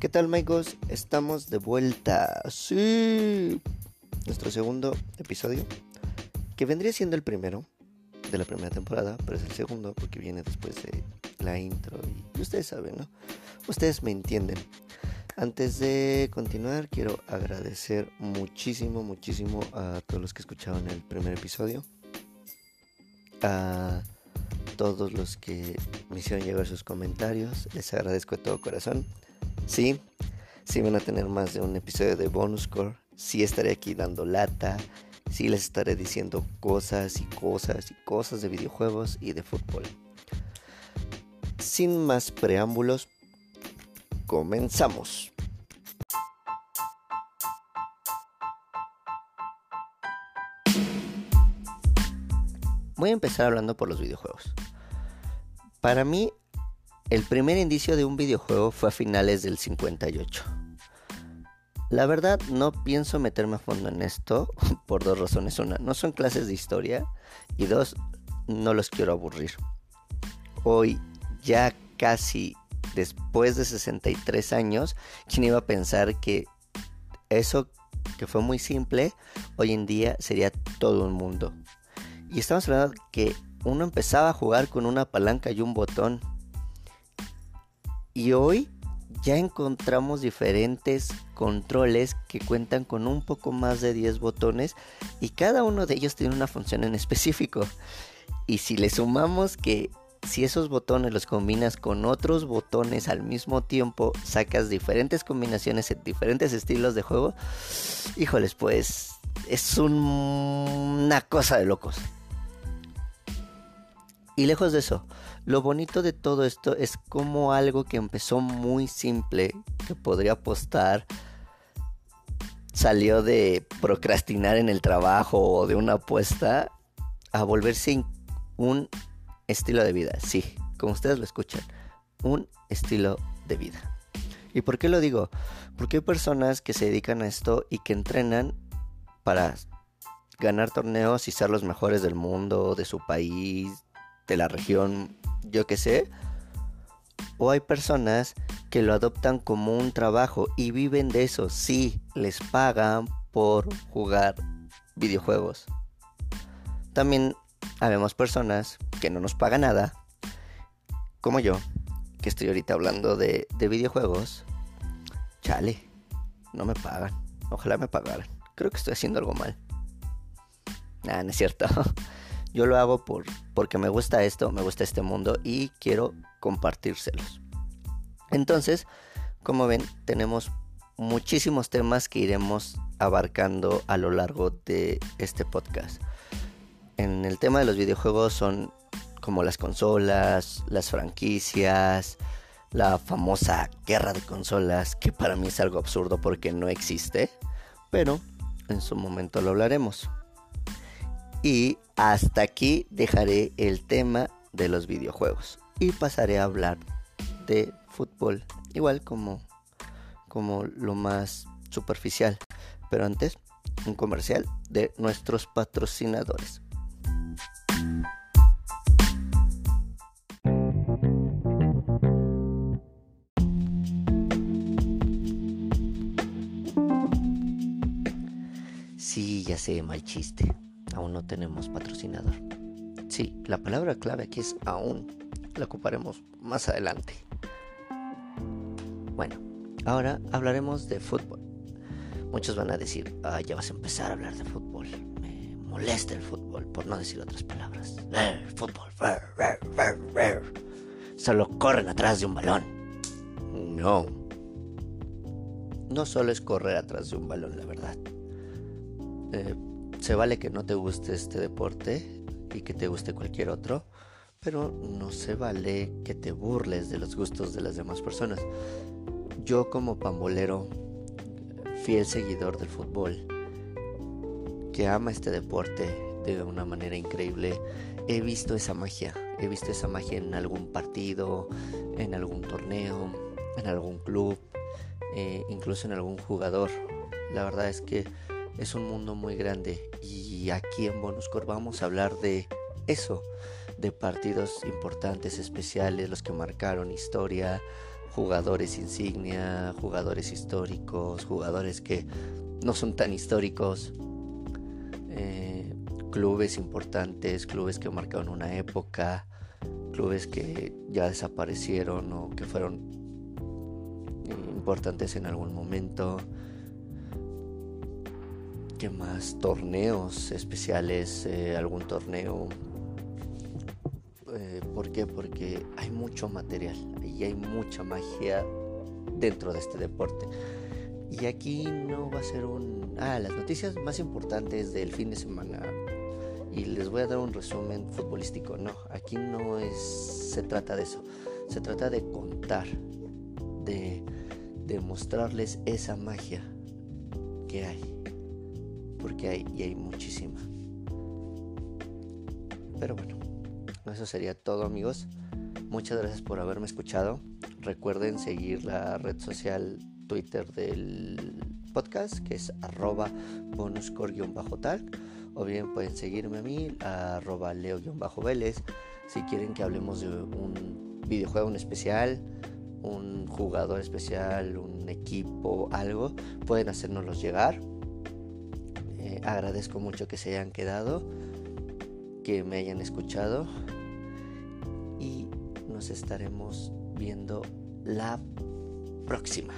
¿Qué tal, amigos? Estamos de vuelta. Sí. Nuestro segundo episodio, que vendría siendo el primero de la primera temporada, pero es el segundo porque viene después de la intro y ustedes saben, ¿no? Ustedes me entienden. Antes de continuar, quiero agradecer muchísimo, muchísimo a todos los que escucharon el primer episodio. A todos los que me hicieron llegar sus comentarios. Les agradezco de todo corazón. Sí, sí van a tener más de un episodio de Bonus Core. Sí estaré aquí dando lata. Sí les estaré diciendo cosas y cosas y cosas de videojuegos y de fútbol. Sin más preámbulos, comenzamos. Voy a empezar hablando por los videojuegos. Para mí, el primer indicio de un videojuego fue a finales del 58. La verdad no pienso meterme a fondo en esto por dos razones. Una, no son clases de historia y dos, no los quiero aburrir. Hoy, ya casi después de 63 años, ¿quién iba a pensar que eso que fue muy simple, hoy en día sería todo un mundo? Y estamos hablando que uno empezaba a jugar con una palanca y un botón. Y hoy ya encontramos diferentes controles que cuentan con un poco más de 10 botones y cada uno de ellos tiene una función en específico. Y si le sumamos que si esos botones los combinas con otros botones al mismo tiempo, sacas diferentes combinaciones en diferentes estilos de juego, híjoles, pues es una cosa de locos. Y lejos de eso, lo bonito de todo esto es como algo que empezó muy simple, que podría apostar, salió de procrastinar en el trabajo o de una apuesta a volverse un estilo de vida. Sí, como ustedes lo escuchan, un estilo de vida. ¿Y por qué lo digo? Porque hay personas que se dedican a esto y que entrenan para ganar torneos y ser los mejores del mundo, de su país, de la región, yo que sé. O hay personas que lo adoptan como un trabajo y viven de eso. Sí, les pagan por jugar videojuegos. También habemos personas que no nos pagan nada, como yo, que estoy ahorita hablando de, de videojuegos. Chale, no me pagan. Ojalá me pagaran. Creo que estoy haciendo algo mal. Nah, no es cierto. Yo lo hago por, porque me gusta esto, me gusta este mundo y quiero compartírselos. Entonces, como ven, tenemos muchísimos temas que iremos abarcando a lo largo de este podcast. En el tema de los videojuegos son como las consolas, las franquicias, la famosa guerra de consolas, que para mí es algo absurdo porque no existe, pero en su momento lo hablaremos. Y hasta aquí dejaré el tema de los videojuegos y pasaré a hablar de fútbol, igual como, como lo más superficial. Pero antes, un comercial de nuestros patrocinadores. Sí, ya sé, mal chiste no tenemos patrocinador. Sí, la palabra clave aquí es aún. La ocuparemos más adelante. Bueno, ahora hablaremos de fútbol. Muchos van a decir, ah, ya vas a empezar a hablar de fútbol. Me molesta el fútbol, por no decir otras palabras. fútbol. Solo corren atrás de un balón. No. No solo es correr atrás de un balón, la verdad. Eh, se vale que no te guste este deporte y que te guste cualquier otro, pero no se vale que te burles de los gustos de las demás personas. Yo como pambolero, fiel seguidor del fútbol, que ama este deporte de una manera increíble, he visto esa magia, he visto esa magia en algún partido, en algún torneo, en algún club, eh, incluso en algún jugador. La verdad es que es un mundo muy grande y aquí en Bonuscore vamos a hablar de eso, de partidos importantes, especiales, los que marcaron historia, jugadores insignia, jugadores históricos, jugadores que no son tan históricos, eh, clubes importantes, clubes que marcaron una época, clubes que ya desaparecieron o que fueron importantes en algún momento. ¿Qué más? Torneos especiales, eh, algún torneo. Eh, ¿Por qué? Porque hay mucho material y hay mucha magia dentro de este deporte. Y aquí no va a ser un... Ah, las noticias más importantes del fin de semana. Y les voy a dar un resumen futbolístico. No, aquí no es... Se trata de eso. Se trata de contar. De, de mostrarles esa magia que hay. Porque hay y hay muchísima. Pero bueno, eso sería todo amigos. Muchas gracias por haberme escuchado. Recuerden seguir la red social Twitter del podcast, que es arroba bonuscore-tal. O bien pueden seguirme a mí, arroba leo-vélez. Si quieren que hablemos de un videojuego en especial, un jugador especial, un equipo, algo, pueden hacérnoslos llegar. Eh, agradezco mucho que se hayan quedado, que me hayan escuchado y nos estaremos viendo la próxima.